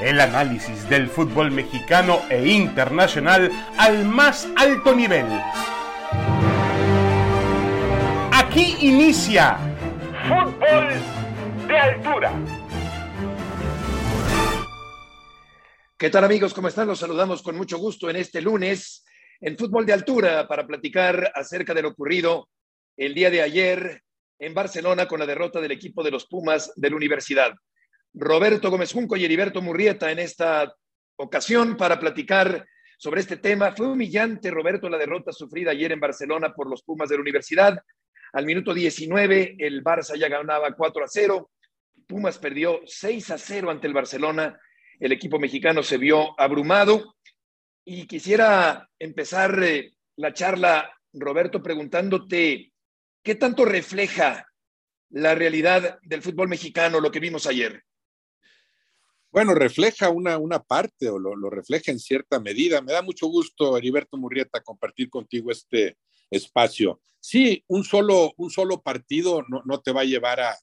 El análisis del fútbol mexicano e internacional al más alto nivel. Aquí inicia Fútbol de Altura. ¿Qué tal amigos? ¿Cómo están? Los saludamos con mucho gusto en este lunes en Fútbol de Altura para platicar acerca de lo ocurrido el día de ayer en Barcelona con la derrota del equipo de los Pumas de la Universidad. Roberto Gómez Junco y Heriberto Murrieta en esta ocasión para platicar sobre este tema. Fue humillante, Roberto, la derrota sufrida ayer en Barcelona por los Pumas de la Universidad. Al minuto 19, el Barça ya ganaba 4 a 0. Pumas perdió 6 a 0 ante el Barcelona. El equipo mexicano se vio abrumado. Y quisiera empezar eh, la charla, Roberto, preguntándote ¿Qué tanto refleja la realidad del fútbol mexicano lo que vimos ayer? Bueno, refleja una, una parte o lo, refleja en cierta medida. Me da mucho gusto, Heriberto Murrieta, compartir contigo este espacio. Sí, un solo, un solo partido no, no te va a llevar a,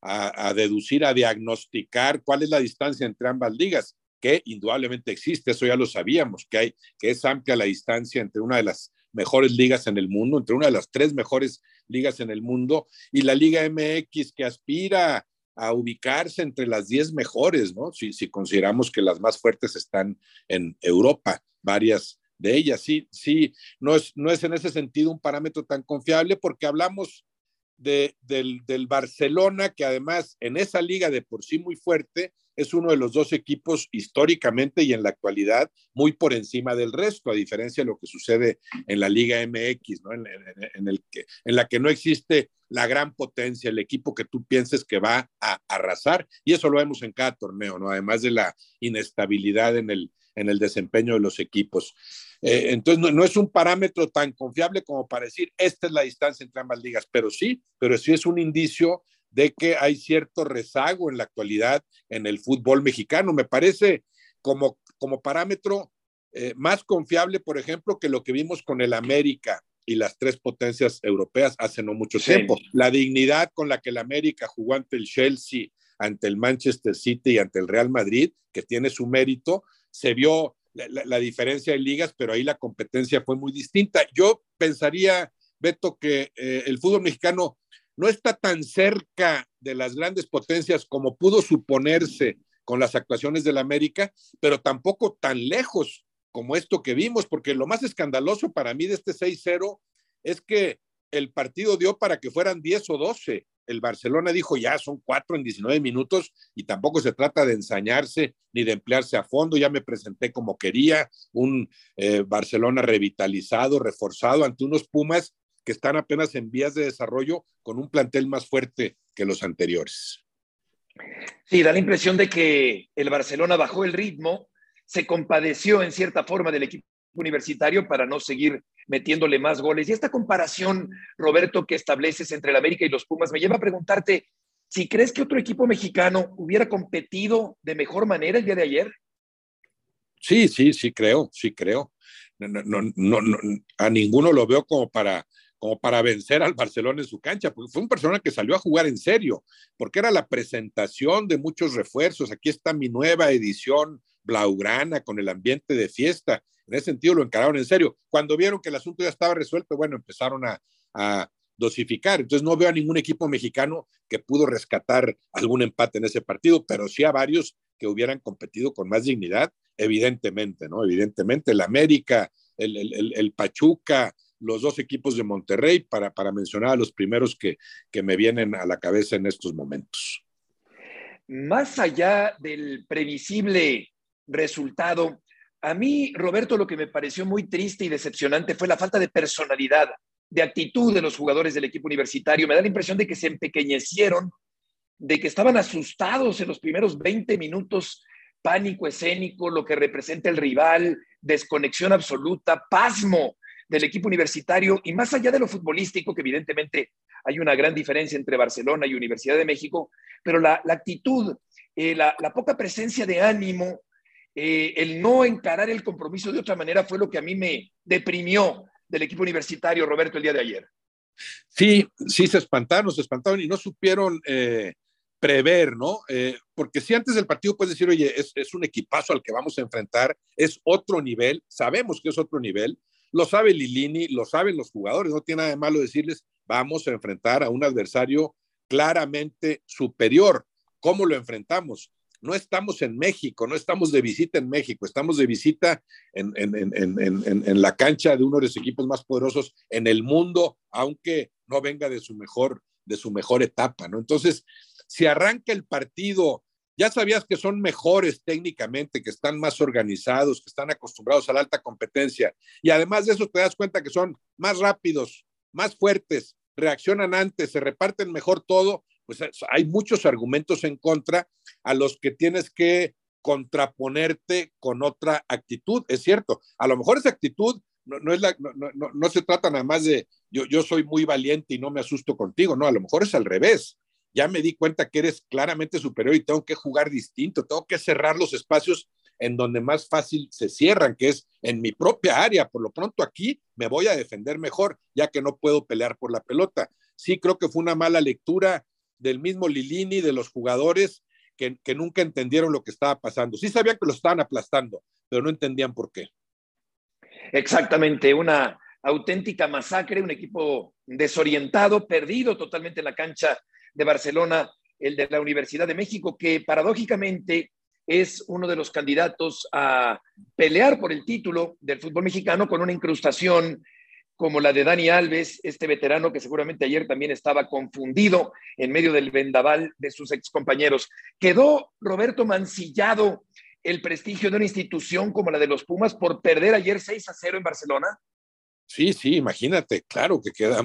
a, a, deducir, a diagnosticar cuál es la distancia entre ambas ligas, que indudablemente existe, eso ya lo sabíamos, que, hay, que es amplia la distancia entre una de las mejores ligas en el mundo, entre una de las tres mejores ligas en el mundo, y la Liga MX que aspira a ubicarse entre las diez mejores, ¿no? Si, si consideramos que las más fuertes están en Europa, varias de ellas. Sí, sí, no es, no es en ese sentido un parámetro tan confiable porque hablamos de, del, del Barcelona, que además en esa liga de por sí muy fuerte, es uno de los dos equipos históricamente y en la actualidad muy por encima del resto, a diferencia de lo que sucede en la Liga MX, ¿no? en, el que, en la que no existe la gran potencia, el equipo que tú pienses que va a arrasar, y eso lo vemos en cada torneo, ¿no? además de la inestabilidad en el, en el desempeño de los equipos. Eh, entonces, no, no, es un parámetro tan confiable como para decir, esta es la distancia entre ambas ligas, pero sí, pero sí es un indicio de que hay cierto rezago en la actualidad en el fútbol mexicano. Me parece como, como parámetro eh, más confiable, por ejemplo, que lo que vimos con el América y las tres potencias europeas hace no mucho sí. tiempo. La dignidad con la que el América jugó ante el Chelsea, ante el Manchester City y ante el Real Madrid, que tiene su mérito, se vio la, la, la diferencia de ligas, pero ahí la competencia fue muy distinta. Yo pensaría, Beto, que eh, el fútbol mexicano no está tan cerca de las grandes potencias como pudo suponerse con las actuaciones del América, pero tampoco tan lejos como esto que vimos, porque lo más escandaloso para mí de este 6-0 es que el partido dio para que fueran 10 o 12. El Barcelona dijo ya son cuatro en 19 minutos y tampoco se trata de ensañarse ni de emplearse a fondo. Ya me presenté como quería, un eh, Barcelona revitalizado, reforzado ante unos Pumas que están apenas en vías de desarrollo con un plantel más fuerte que los anteriores. Sí, da la impresión de que el Barcelona bajó el ritmo, se compadeció en cierta forma del equipo universitario para no seguir metiéndole más goles. Y esta comparación, Roberto, que estableces entre el América y los Pumas, me lleva a preguntarte si crees que otro equipo mexicano hubiera competido de mejor manera el día de ayer. Sí, sí, sí creo, sí creo. No, no, no, no, a ninguno lo veo como para como para vencer al Barcelona en su cancha, porque fue un persona que salió a jugar en serio, porque era la presentación de muchos refuerzos. Aquí está mi nueva edición blaugrana con el ambiente de fiesta. En ese sentido lo encararon en serio. Cuando vieron que el asunto ya estaba resuelto, bueno, empezaron a, a dosificar. Entonces no veo a ningún equipo mexicano que pudo rescatar algún empate en ese partido, pero sí a varios que hubieran competido con más dignidad, evidentemente, ¿no? Evidentemente, el América, el, el, el Pachuca, los dos equipos de Monterrey, para, para mencionar a los primeros que, que me vienen a la cabeza en estos momentos. Más allá del previsible resultado, a mí, Roberto, lo que me pareció muy triste y decepcionante fue la falta de personalidad, de actitud de los jugadores del equipo universitario. Me da la impresión de que se empequeñecieron, de que estaban asustados en los primeros 20 minutos, pánico escénico, lo que representa el rival, desconexión absoluta, pasmo del equipo universitario y más allá de lo futbolístico, que evidentemente hay una gran diferencia entre Barcelona y Universidad de México, pero la, la actitud, eh, la, la, poca presencia de ánimo, eh, el no encarar el compromiso de otra manera fue lo que a mí me deprimió del equipo universitario, Roberto, el día de ayer. Sí, sí, se espantaron, se espantaron y no supieron eh, prever, ¿no? Eh, porque si antes del partido puedes decir, oye, es, es, un equipazo al que vamos a enfrentar, es otro nivel, sabemos que es otro nivel, lo sabe Lilini, lo saben los jugadores, no tiene nada de malo decirles, vamos a enfrentar a un adversario claramente superior. ¿Cómo lo enfrentamos? No estamos en México, no estamos de visita en México, estamos de visita en, en, en, en, la cancha de uno de los equipos más poderosos en el mundo, aunque no venga de su mejor, de su mejor etapa, ¿no? Entonces, si arranca el partido, ya sabías que son mejores técnicamente, que están más organizados, que están acostumbrados a la alta competencia, y además de eso te das cuenta que son más rápidos, más fuertes, reaccionan antes, se reparten mejor todo, pues hay muchos argumentos en contra a los que tienes que contraponerte con otra actitud. Es cierto, a lo mejor esa actitud no, es la, no, se trata nada más de yo soy muy valiente y no me asusto contigo, no, a lo mejor es al revés. Ya me di cuenta que eres claramente superior y tengo que jugar distinto, tengo que cerrar los espacios en donde más fácil se cierran, que es en mi propia área. Por lo pronto aquí me voy a defender mejor, ya que no puedo pelear por la pelota. Sí creo que fue una mala lectura del mismo Lilini, de los jugadores, que, nunca entendieron lo que estaba pasando. Sí sabían que lo estaban aplastando, pero no entendían por qué. Exactamente, una auténtica masacre, un equipo desorientado, perdido totalmente en la cancha de Barcelona, el de la Universidad de México, que paradójicamente es uno de los candidatos a pelear por el título del fútbol mexicano con una incrustación como la de Dani Alves, este veterano que seguramente ayer también estaba confundido en medio del vendaval de sus excompañeros. Quedó Roberto mancillado el prestigio de una institución como la de los Pumas por perder ayer 6 a 0 en Barcelona? Sí, sí, imagínate, claro que queda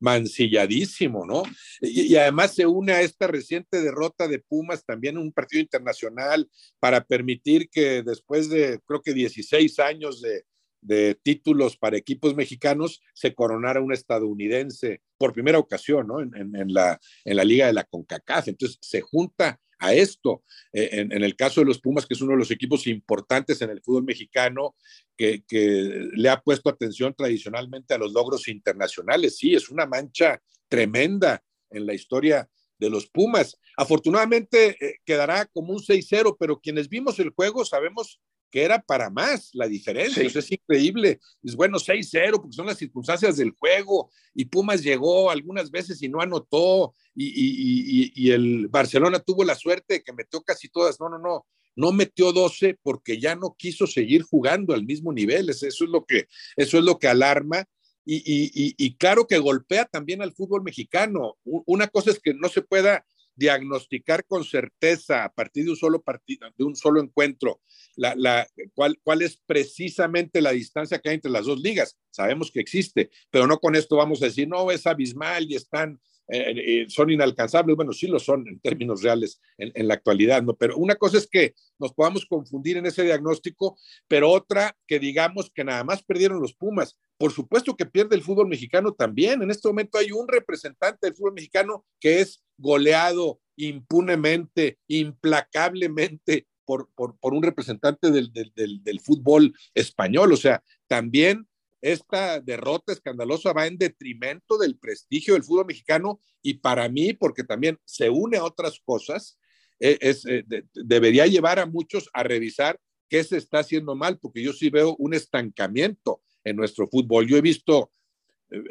mancilladísimo, ¿no? Y, además se une a esta reciente derrota de Pumas también un partido internacional para permitir que después de, creo que 16 años de, títulos para equipos mexicanos se coronara un estadounidense por primera ocasión, ¿no? En, la, en la liga de la CONCACAF. Entonces se junta a esto. Eh, en, el caso de los Pumas, que es uno de los equipos importantes en el fútbol mexicano, que, que, le ha puesto atención tradicionalmente a los logros internacionales. Sí, es una mancha tremenda en la historia de los Pumas. Afortunadamente eh, quedará como un 6-0, pero quienes vimos el juego sabemos que era para más la diferencia. Sí. es increíble. Es bueno, 6-0, porque son las circunstancias del juego. Y Pumas llegó algunas veces y no anotó. Y, y, y, y, el Barcelona tuvo la suerte de que metió casi todas. No, no, no. No metió 12 porque ya no quiso seguir jugando al mismo nivel. Eso es lo que, eso es lo que alarma. y claro que golpea también al fútbol mexicano. Una cosa es que no se pueda diagnosticar con certeza a partir de un solo partido, de un solo encuentro, la, la, cuál, cuál es precisamente la distancia que hay entre las dos ligas. Sabemos que existe, pero no con esto vamos a decir, no, es abismal y están, son inalcanzables. Bueno, sí lo son en términos reales en, la actualidad, ¿no? Pero una cosa es que nos podamos confundir en ese diagnóstico, pero otra que digamos que nada más perdieron los Pumas. Por supuesto que pierde el fútbol mexicano también. En este momento hay un representante del fútbol mexicano que es goleado impunemente, implacablemente por, por, un representante del, del, fútbol español. O sea, también esta derrota escandalosa va en detrimento del prestigio del fútbol mexicano y para mí, porque también se une a otras cosas, es eh, de, debería llevar a muchos a revisar qué se está haciendo mal, porque yo sí veo un estancamiento en nuestro fútbol. Yo he visto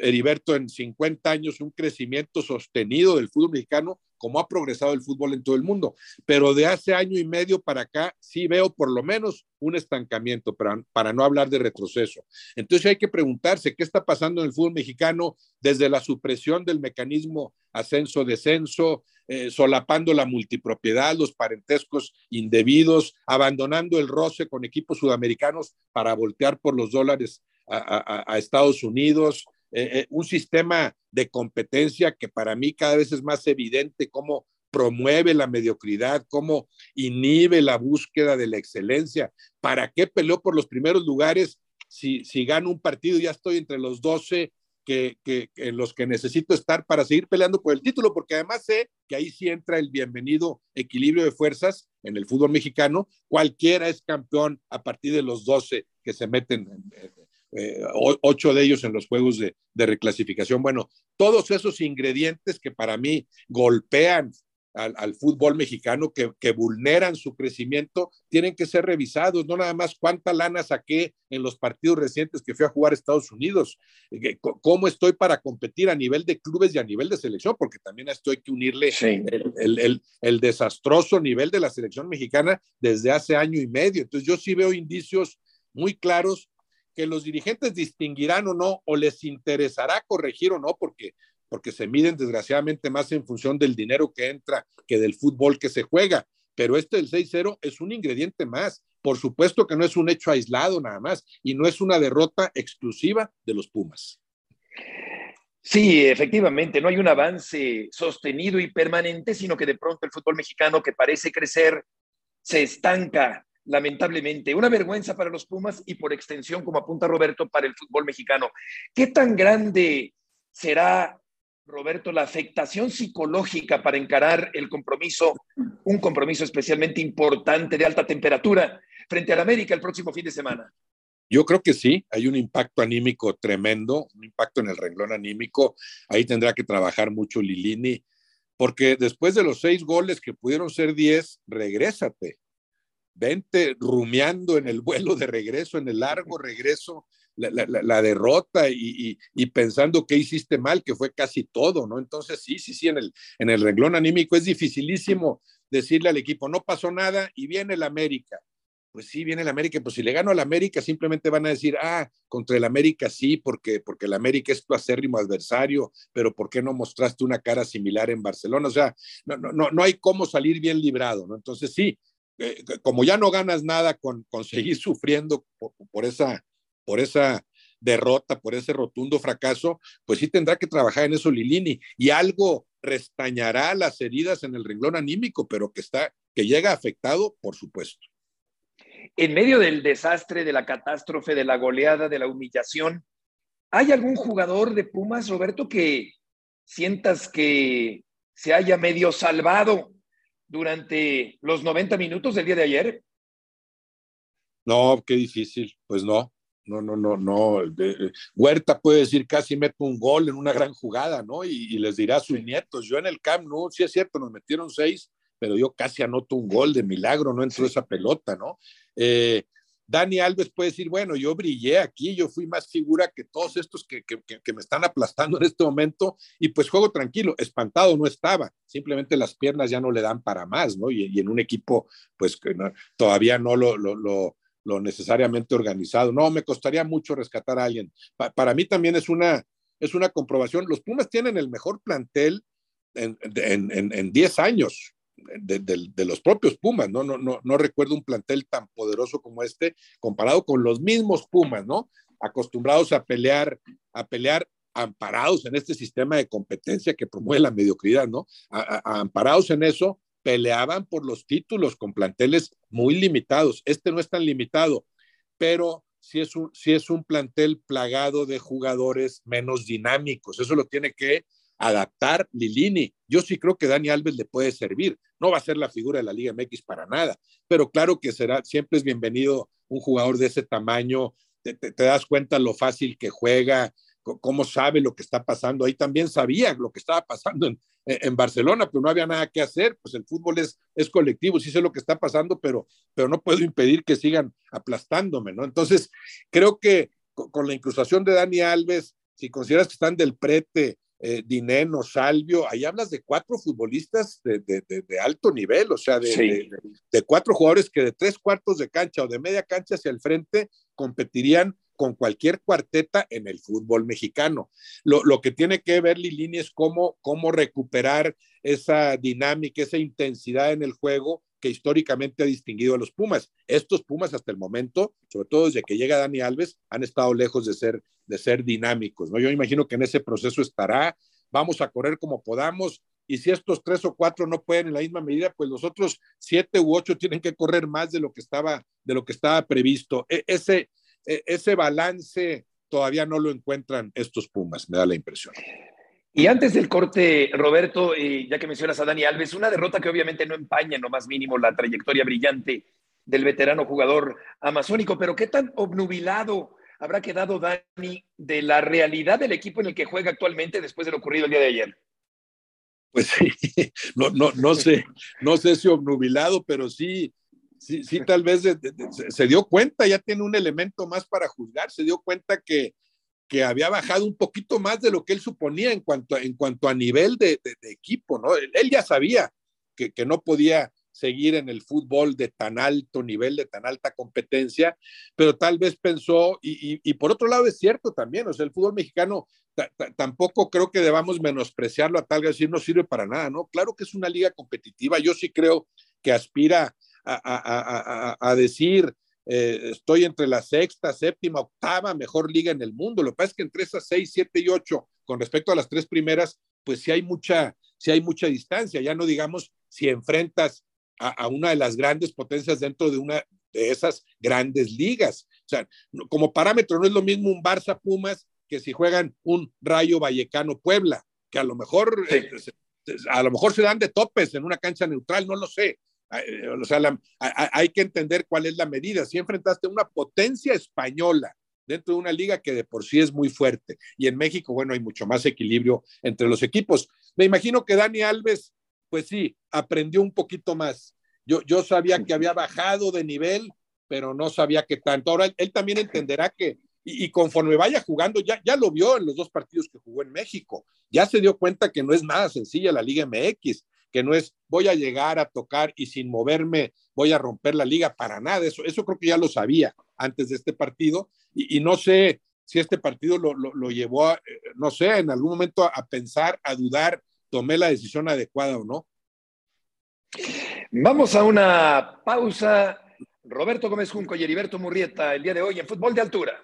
Heriberto, en 50 años un crecimiento sostenido del fútbol mexicano, como ha progresado el fútbol en todo el mundo. Pero de hace año y medio para acá sí veo por lo menos un estancamiento, para, no hablar de retroceso. Entonces hay que preguntarse qué está pasando en el fútbol mexicano desde la supresión del mecanismo ascenso-descenso, eh, solapando la multipropiedad, los parentescos indebidos, abandonando el roce con equipos sudamericanos para voltear por los dólares a Estados Unidos, eh, eh, un sistema de competencia que para mí cada vez es más evidente cómo promueve la mediocridad, cómo inhibe la búsqueda de la excelencia. ¿Para qué peleó por los primeros lugares si, si gano un partido ya estoy entre los 12 que, que, que, los que necesito estar para seguir peleando por el título? Porque además sé que ahí sí entra el bienvenido equilibrio de fuerzas en el fútbol mexicano. Cualquiera es campeón a partir de los 12 que se meten en, eh, ocho de ellos en los juegos de, de, reclasificación. Bueno, todos esos ingredientes que para mí golpean al, fútbol mexicano que, que, vulneran su crecimiento tienen que ser revisados, no nada más cuánta lana saqué en los partidos recientes que fui a jugar a Estados Unidos, eh, cómo estoy para competir a nivel de clubes y a nivel de selección, porque también esto hay que unirle el, el, el, desastroso nivel de la selección mexicana desde hace año y medio. Entonces yo sí veo indicios muy claros que los dirigentes distinguirán o no, o les interesará corregir o no, porque porque se miden desgraciadamente más en función del dinero que entra que del fútbol que se juega. Pero este del 6-0 es un ingrediente más. Por supuesto que no es un hecho aislado nada más y no es una derrota exclusiva de los Pumas. Sí, efectivamente, no hay un avance sostenido y permanente, sino que de pronto el fútbol mexicano que parece crecer se estanca, lamentablemente. Una vergüenza para los Pumas y por extensión, como apunta Roberto, para el fútbol mexicano. ¿Qué tan grande será Roberto, la afectación psicológica para encarar el compromiso, un compromiso especialmente importante de alta temperatura frente al América el próximo fin de semana? Yo creo que sí, hay un impacto anímico tremendo, un impacto en el renglón anímico. Ahí tendrá que trabajar mucho Lilini, porque después de los seis goles que pudieron ser diez, regrésate. Vente rumiando en el vuelo de regreso, en el largo regreso la, derrota y, pensando que hiciste mal, que fue casi todo, ¿no? Entonces, sí, sí, sí, en el, en el renglón anímico es dificilísimo decirle al equipo, no pasó nada y viene el América. Pues sí, viene el América, pues si le gano al América, simplemente van a decir, ah, contra el América sí, porque, porque el América es tu acérrimo adversario, pero ¿por qué no mostraste una cara similar en Barcelona? O sea, no, no, no hay cómo salir bien librado, ¿no? Entonces sí, eh, como ya no ganas nada con, con seguir sufriendo por, esa, por esa derrota, por ese rotundo fracaso, pues sí tendrá que trabajar en eso Lilini. Y algo restañará las heridas en el renglón anímico, pero que está que llega afectado, por supuesto. En medio del desastre, de la catástrofe, de la goleada, de la humillación, ¿hay algún jugador de Pumas, Roberto, que sientas que se haya medio salvado durante los 90 minutos del día de ayer? No, qué difícil, pues no. No, no, no, no. Huerta puede decir casi meto un gol en una gran jugada, ¿no? Y, les dirá a sus nietos, yo en el Camp no, sí es cierto, nos metieron seis, pero yo casi anoto un gol de milagro, no entró esa pelota, ¿no? Eh, Dani Alves puede decir, bueno, yo brillé aquí, yo fui más figura que todos estos que, me están aplastando en este momento y pues juego tranquilo, espantado no estaba, simplemente las piernas ya no le dan para más, ¿no? Y, en un equipo pues que todavía no lo, lo, lo necesariamente organizado. No, me costaría mucho rescatar a alguien. para mí también es una, es una comprobación. Los Pumas tienen el mejor plantel en 10 años de, los propios Pumas, ¿no? No, no, no recuerdo un plantel tan poderoso como este comparado con los mismos Pumas, ¿no? Acostumbrados a pelear, a pelear amparados en este sistema de competencia que promueve la mediocridad, ¿no? amparados en eso, peleaban por los títulos con planteles muy limitados. Este no es tan limitado, pero sí es un, sí es un plantel plagado de jugadores menos dinámicos. Eso lo tiene que adaptar Lilini. Yo sí creo que Dani Alves le puede servir. No va a ser la figura de la Liga MX para nada, pero claro que será, siempre es bienvenido un jugador de ese tamaño. te das cuenta lo fácil que juega, cómo sabe lo que está pasando. Ahí también sabía lo que estaba pasando en, en, Barcelona, pero no había nada que hacer. Pues el fútbol es, es colectivo, sí sé lo que está pasando, pero, pero no puedo impedir que sigan aplastándome, ¿no? Entonces, creo que con, la incrustación de Dani Alves, si consideras que están del prete, eh, Dineno, Salvio, ahí hablas de cuatro futbolistas de, de, de, alto nivel, o sea, de, de, cuatro jugadores que de tres cuartos de cancha o de media cancha hacia el frente competirían con cualquier cuarteta en el fútbol mexicano. Lo, lo que tiene que ver Lilini es cómo, cómo recuperar esa dinámica, esa intensidad en el juego que históricamente ha distinguido a los Pumas. Estos Pumas hasta el momento, sobre todo desde que llega Dani Alves, han estado lejos de ser, de ser dinámicos. ¿no? Yo imagino que en ese proceso estará, vamos a correr como podamos, y si estos tres o cuatro no pueden en la misma medida, pues los otros siete u ocho tienen que correr más de lo que estaba, de lo que estaba previsto. E, ese, e, ese balance todavía no lo encuentran estos Pumas, me da la impresión. Y antes del corte, Roberto, ya que mencionas a Dani Alves, una derrota que obviamente no empaña en lo más mínimo la trayectoria brillante del veterano jugador amazónico, pero qué tan obnubilado habrá quedado Dani de la realidad del equipo en el que juega actualmente después de lo ocurrido el día de ayer. Pues sí, no, no, no sé, no sé si obnubilado, pero sí, sí, sí, tal vez se dio cuenta, ya tiene un elemento más para juzgar, se dio cuenta que, que había bajado un poquito más de lo que él suponía en cuanto, en cuanto a nivel de, equipo, ¿no? Él, ya sabía que, que, no podía seguir en el fútbol de tan alto nivel, de tan alta competencia, pero tal vez pensó, y, y, por otro lado es cierto también, o sea, el fútbol mexicano tampoco creo que debamos menospreciarlo a tal decir no sirve para nada, ¿no? Claro que es una liga competitiva, yo sí creo que aspira a, a, a, a decir, eh, estoy entre la sexta, séptima, octava mejor liga en el mundo. Lo que pasa es que entre esas seis, siete y ocho, con respecto a las tres primeras, pues sí hay mucha, sí hay mucha distancia. Ya no digamos si enfrentas a, a una de las grandes potencias dentro de una de esas grandes ligas. O sea, como parámetro no es lo mismo un Barça Pumas que si juegan un Rayo Vallecano Puebla, que a lo mejor eh, a lo mejor se dan de topes en una cancha neutral, no lo sé, o sea, hay que entender cuál es la medida. Si enfrentaste una potencia española dentro de una liga que de por sí es muy fuerte, y en México, bueno, hay mucho más equilibrio entre los equipos. Me imagino que Dani Alves, pues sí, aprendió un poquito más. Yo, yo sabía que había bajado de nivel, pero no sabía que tanto. Ahora él, también entenderá que, y, y, conforme vaya jugando, ya, ya lo vio en los dos partidos que jugó en México, ya se dio cuenta que no es nada sencilla la Liga MX, que no es voy a llegar a tocar y sin moverme voy a romper la liga para nada. Eso, eso creo que ya lo sabía antes de este partido y, no sé si este partido lo, lo, llevó, a, eh, no sé, en algún momento a, pensar, a dudar, tomé la decisión adecuada o no. Vamos a una pausa. Roberto Gómez Junco y Heriberto Murrieta el día de hoy en Fútbol de Altura.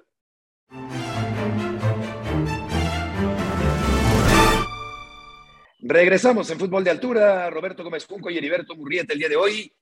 Regresamos en fútbol de altura. Roberto Gómez Junco y Heriberto Murrieta el día de hoy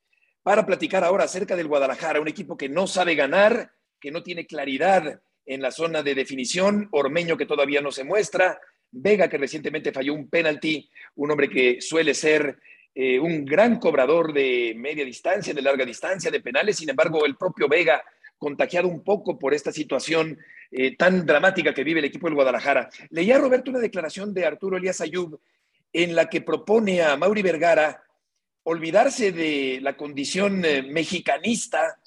para platicar ahora acerca del Guadalajara, un equipo que no sabe ganar, que no tiene claridad en la zona de definición, Ormeño que todavía no se muestra, Vega que recientemente falló un penalti, un hombre que suele ser eh, un gran cobrador de media distancia, de larga distancia, de penales, sin embargo el propio Vega contagiado un poco por esta situación eh, tan dramática que vive el equipo del Guadalajara. Leía Roberto una declaración de Arturo Elías Ayub en la que propone a Mauri Vergara olvidarse de la condición eh, mexicanista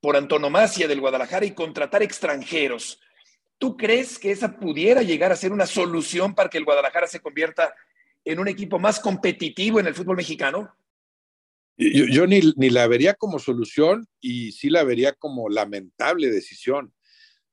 por antonomasia del Guadalajara y contratar extranjeros. ¿Tú crees que esa pudiera llegar a ser una solución para que el Guadalajara se convierta en un equipo más competitivo en el fútbol mexicano? Yo, ni, ni, la vería como solución y sí la vería como lamentable decisión.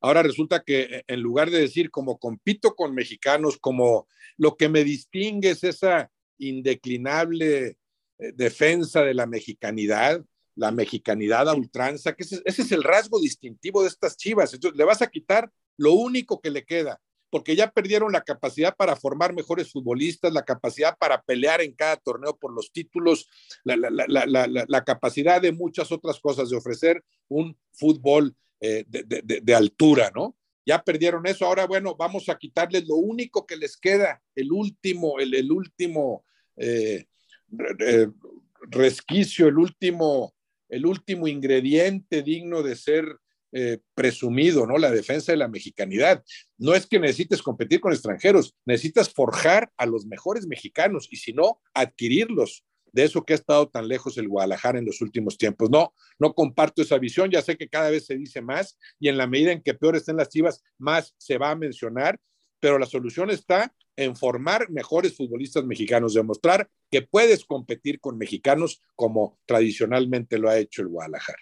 Ahora resulta que eh, en lugar de decir como compito con mexicanos, como lo que me distingue es esa indeclinable eh, defensa de la mexicanidad, la mexicanidad a ultranza, que ese, es el rasgo distintivo de estas chivas. Entonces, le vas a quitar lo único que le queda, porque ya perdieron la capacidad para formar mejores futbolistas, la capacidad para pelear en cada torneo por los títulos, la capacidad de muchas otras cosas, de ofrecer un fútbol eh, de, altura, ¿no? Ya perdieron eso, ahora bueno, vamos a quitarles lo único que les queda, el último, el, último eh, resquicio, el último, el último ingrediente digno de ser eh, presumido, ¿no? La defensa de la mexicanidad. No es que necesites competir con extranjeros, necesitas forjar a los mejores mexicanos y si no, adquirirlos de eso que ha estado tan lejos el Guadalajara en los últimos tiempos. No, no comparto esa visión, ya sé que cada vez se dice más y en la medida en que peor estén las chivas, más se va a mencionar, pero la solución está en formar mejores futbolistas mexicanos, demostrar que puedes competir con mexicanos como tradicionalmente lo ha hecho el Guadalajara.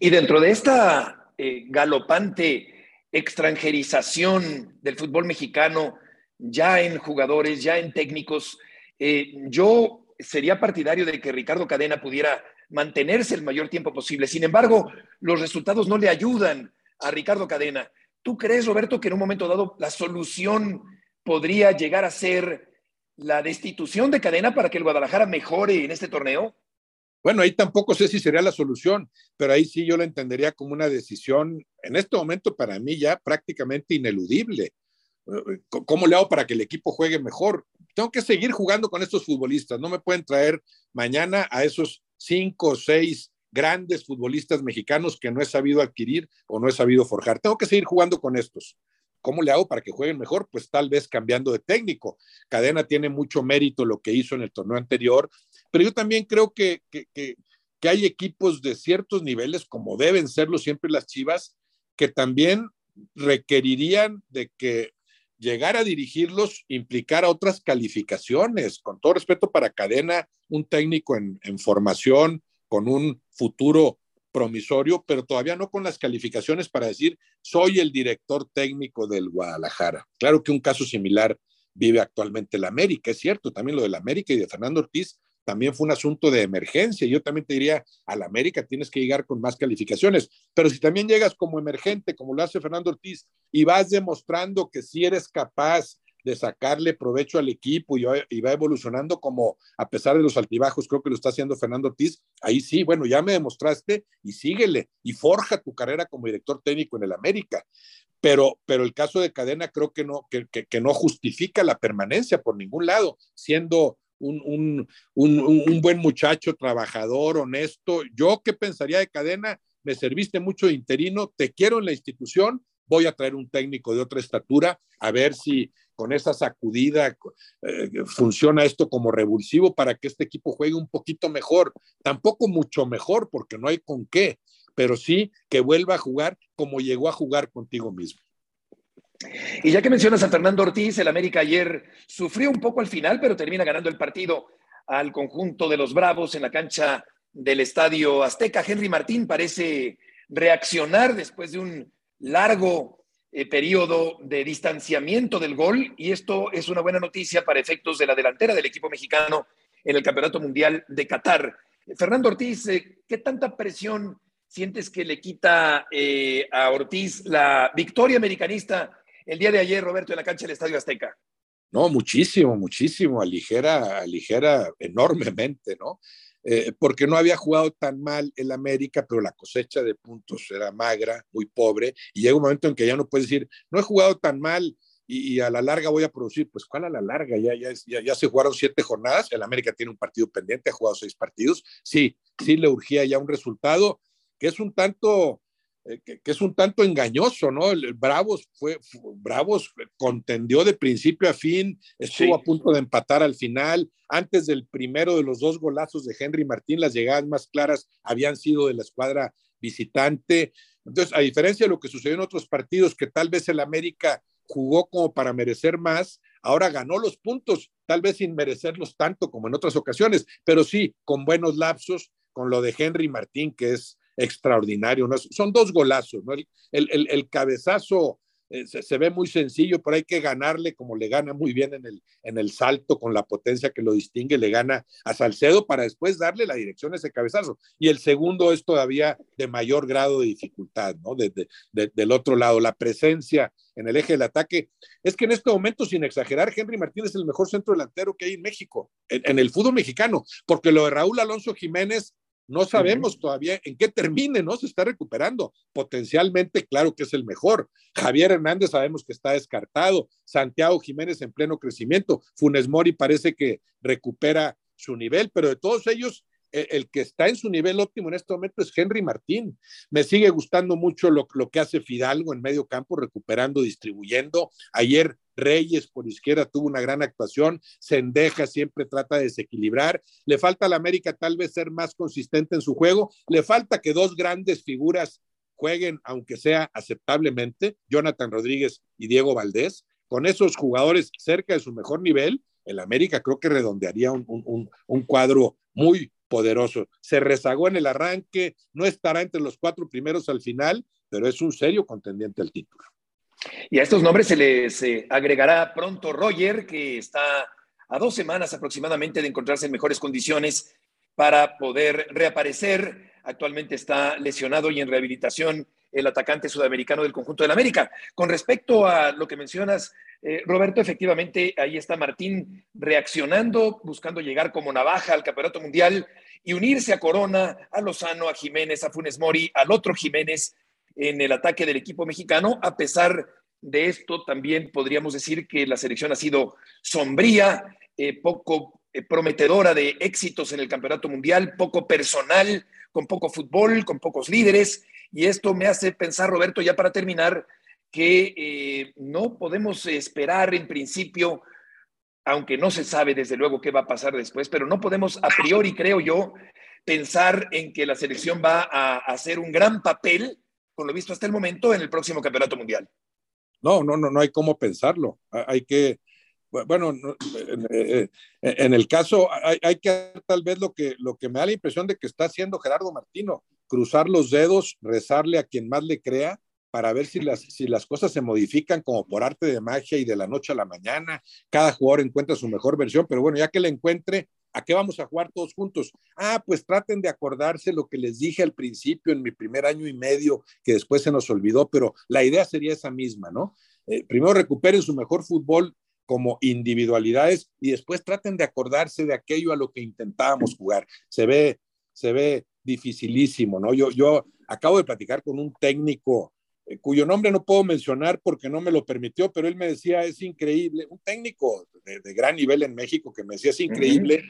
Y dentro de esta eh, galopante extranjerización del fútbol mexicano, ya en jugadores, ya en técnicos, eh, yo sería partidario de que Ricardo Cadena pudiera mantenerse el mayor tiempo posible. Sin embargo, los resultados no le ayudan a Ricardo Cadena. ¿Tú crees, Roberto, que en un momento dado la solución podría llegar a ser la destitución de Cadena para que el Guadalajara mejore en este torneo? Bueno, ahí tampoco sé si sería la solución, pero ahí sí yo lo entendería como una decisión, en este momento para mí ya prácticamente ineludible. ¿Cómo le hago para que el equipo juegue mejor? Tengo que seguir jugando con estos futbolistas. No me pueden traer mañana a esos cinco o seis grandes futbolistas mexicanos que no he sabido adquirir o no he sabido forjar. Tengo que seguir jugando con estos. ¿Cómo le hago para que jueguen mejor? Pues tal vez cambiando de técnico. Cadena tiene mucho mérito lo que hizo en el torneo anterior, pero yo también creo que, que, que, hay equipos de ciertos niveles, como deben serlo siempre las Chivas, que también requerirían de que llegar a dirigirlos implicara otras calificaciones. Con todo respeto para Cadena, un técnico en, en formación, con un futuro promisorio, pero todavía no con las calificaciones para decir, soy el director técnico del Guadalajara. Claro que un caso similar vive actualmente la América, es cierto, también lo del América y de Fernando Ortiz también fue un asunto de emergencia. Yo también te diría, a la América tienes que llegar con más calificaciones, pero si también llegas como emergente, como lo hace Fernando Ortiz, y vas demostrando que si eres capaz de sacarle provecho al equipo y va, evolucionando como a pesar de los altibajos, creo que lo está haciendo Fernando Ortiz, ahí sí, bueno, ya me demostraste y síguele y forja tu carrera como director técnico en el América. Pero, pero el caso de Cadena creo que no, que, que, no justifica la permanencia por ningún lado, siendo un, un, un, buen muchacho, trabajador, honesto. Yo, ¿qué pensaría de cadena? Me serviste mucho de interino, te quiero en la institución, voy a traer un técnico de otra estatura, a ver si con esa sacudida eh, funciona esto como revulsivo para que este equipo juegue un poquito mejor. Tampoco mucho mejor, porque no hay con qué, pero sí que vuelva a jugar como llegó a jugar contigo mismo. Y ya que mencionas a Fernando Ortiz, el América ayer sufrió un poco al final, pero termina ganando el partido al conjunto de los Bravos en la cancha del Estadio Azteca. Henry Martín parece reaccionar después de un largo eh, periodo de distanciamiento del gol y esto es una buena noticia para efectos de la delantera del equipo mexicano en el Campeonato Mundial de Qatar. Fernando Ortiz, eh, ¿qué tanta presión sientes que le quita eh, a Ortiz la victoria americanista el día de ayer, Roberto, en la cancha del Estadio Azteca? No, muchísimo, muchísimo, aligera, aligera enormemente, ¿no? Eh, porque no había jugado tan mal el América, pero la cosecha de puntos era magra, muy pobre, y llega un momento en que ya no puedes decir, no he jugado tan mal y, a la larga voy a producir, pues ¿cuál a la larga? Ya, ya, ya, ya, se jugaron siete jornadas, el América tiene un partido pendiente, ha jugado seis partidos, sí, sí le urgía ya un resultado que es un tanto eh, que, es un tanto engañoso, ¿no? El, Bravos fue, Bravos contendió de principio a fin, estuvo a punto de empatar al final. Antes del primero de los dos golazos de Henry Martín, las llegadas más claras habían sido de la escuadra visitante. Entonces, a diferencia de lo que sucedió en otros partidos, que tal vez el América jugó como para merecer más, ahora ganó los puntos, tal vez sin merecerlos tanto como en otras ocasiones, pero sí con buenos lapsos, con lo de Henry Martín, que es extraordinario. ¿no? Son dos golazos, ¿no? el, cabezazo eh, se, ve muy sencillo, pero hay que ganarle como le gana muy bien en el, salto, con la potencia que lo distingue, le gana a Salcedo para después darle la dirección a ese cabezazo. Y el segundo es todavía de mayor grado de dificultad, ¿no? del otro lado, la presencia en el eje del ataque. Es que en este momento, sin exagerar, Henry Martínez es el mejor centro delantero que hay en México, en el fútbol mexicano, porque lo de Raúl Alonso Jiménez no sabemos todavía en qué termine, ¿no? Se está recuperando. Potencialmente, claro que es el mejor. Javier Hernández sabemos que está descartado. Santiago Jiménez en pleno crecimiento. Funes Mori parece que recupera su nivel, pero de todos ellos, el que está en su nivel óptimo en este momento es Henry Martín. Me sigue gustando mucho lo, que hace Fidalgo en medio campo, recuperando, distribuyendo. Ayer Reyes por izquierda tuvo una gran actuación, Sendeja siempre trata de desequilibrar, le falta a la América tal vez ser más consistente en su juego, le falta que dos grandes figuras jueguen, aunque sea aceptablemente, Jonathan Rodríguez y Diego Valdés, con esos jugadores cerca de su mejor nivel, el América creo que redondearía un cuadro muy poderoso. Se rezagó en el arranque, no estará entre los cuatro primeros al final, pero es un serio contendiente al título. Y a estos nombres se les eh, agregará pronto Roger, que está a dos semanas aproximadamente de encontrarse en mejores condiciones para poder reaparecer. Actualmente está lesionado y en rehabilitación el atacante sudamericano del conjunto del América. Con respecto a lo que mencionas, eh, Roberto, efectivamente ahí está Martín reaccionando, buscando llegar como navaja al Campeonato Mundial y unirse a Corona, a Lozano, a Jiménez, a Funes Mori, al otro Jiménez en el ataque del equipo mexicano. A pesar de esto, también podríamos decir que la selección ha sido sombría, eh, poco eh, prometedora de éxitos en el Campeonato Mundial, poco personal, con poco fútbol, con pocos líderes. Y esto me hace pensar, Roberto, ya para terminar, que eh, no podemos esperar en principio, aunque no se sabe desde luego qué va a pasar después, pero no podemos a priori, creo yo, pensar en que la selección va a hacer un gran papel, con lo visto hasta el momento, en el próximo Campeonato Mundial. No, no, no, no hay cómo pensarlo. Hay que, bueno, eh, en el caso, hay, que tal vez lo que, lo que me da la impresión de que está haciendo Gerardo Martino, cruzar los dedos, rezarle a quien más le crea para ver si las, si las cosas se modifican como por arte de magia y de la noche a la mañana. Cada jugador encuentra su mejor versión, pero bueno, ya que la encuentre, ¿a qué vamos a jugar todos juntos? Ah, pues traten de acordarse lo que les dije al principio en mi primer año y medio, que después se nos olvidó, pero la idea sería esa misma, ¿no? Eh, primero recuperen su mejor fútbol como individualidades y después traten de acordarse de aquello a lo que intentábamos jugar. Se ve, se ve dificilísimo, ¿no? Yo, yo acabo de platicar con un técnico eh, cuyo nombre no puedo mencionar porque no me lo permitió, pero él me decía, es increíble, un técnico de, gran nivel en México que me decía, es increíble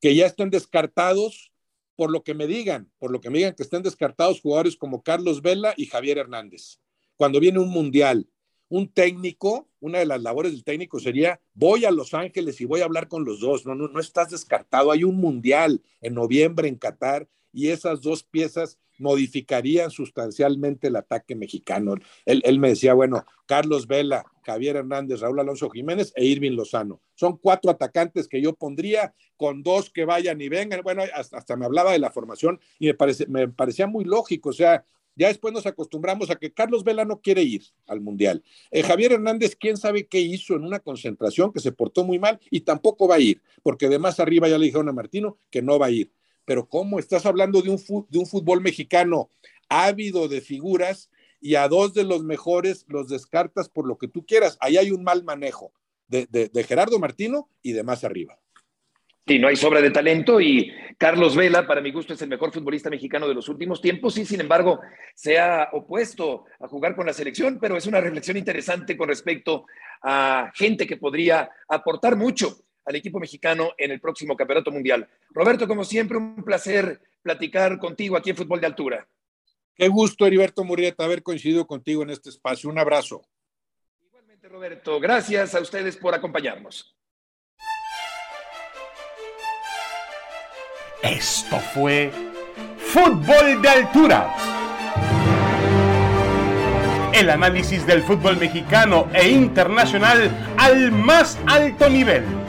que ya estén descartados por lo que me digan, por lo que me digan que estén descartados jugadores como Carlos Vela y Javier Hernández. Cuando viene un mundial, un técnico, una de las labores del técnico sería, voy a Los Ángeles y voy a hablar con los dos. No, no, no estás descartado. Hay un mundial en noviembre en Qatar y esas dos piezas modificarían sustancialmente el ataque mexicano. Él, me decía, bueno, Carlos Vela, Javier Hernández, Raúl Alonso Jiménez e Irving Lozano. Son cuatro atacantes que yo pondría con dos que vayan y vengan. Bueno, hasta, me hablaba de la formación y me, parece, me parecía muy lógico. O sea, ya después nos acostumbramos a que Carlos Vela no quiere ir al Mundial. Eh, Javier Hernández, quién sabe qué hizo en una concentración que se portó muy mal y tampoco va a ir, porque de más arriba ya le dijeron a Martino que no va a ir pero ¿cómo? Estás hablando de un, de un fútbol mexicano ávido de figuras y a dos de los mejores los descartas por lo que tú quieras. Ahí hay un mal manejo de, de, Gerardo Martino y de más arriba. Sí, no hay sobra de talento y Carlos Vela, para mi gusto, es el mejor futbolista mexicano de los últimos tiempos y, sin embargo, se ha opuesto a jugar con la selección, pero es una reflexión interesante con respecto a gente que podría aportar mucho al equipo mexicano en el próximo Campeonato Mundial. Roberto, como siempre, un placer platicar contigo aquí en Fútbol de Altura. Qué gusto, Heriberto Murrieta, haber coincidido contigo en este espacio. Un abrazo. Igualmente, Roberto, gracias a ustedes por acompañarnos. Esto fue Fútbol de Altura. El análisis del fútbol mexicano e internacional al más alto nivel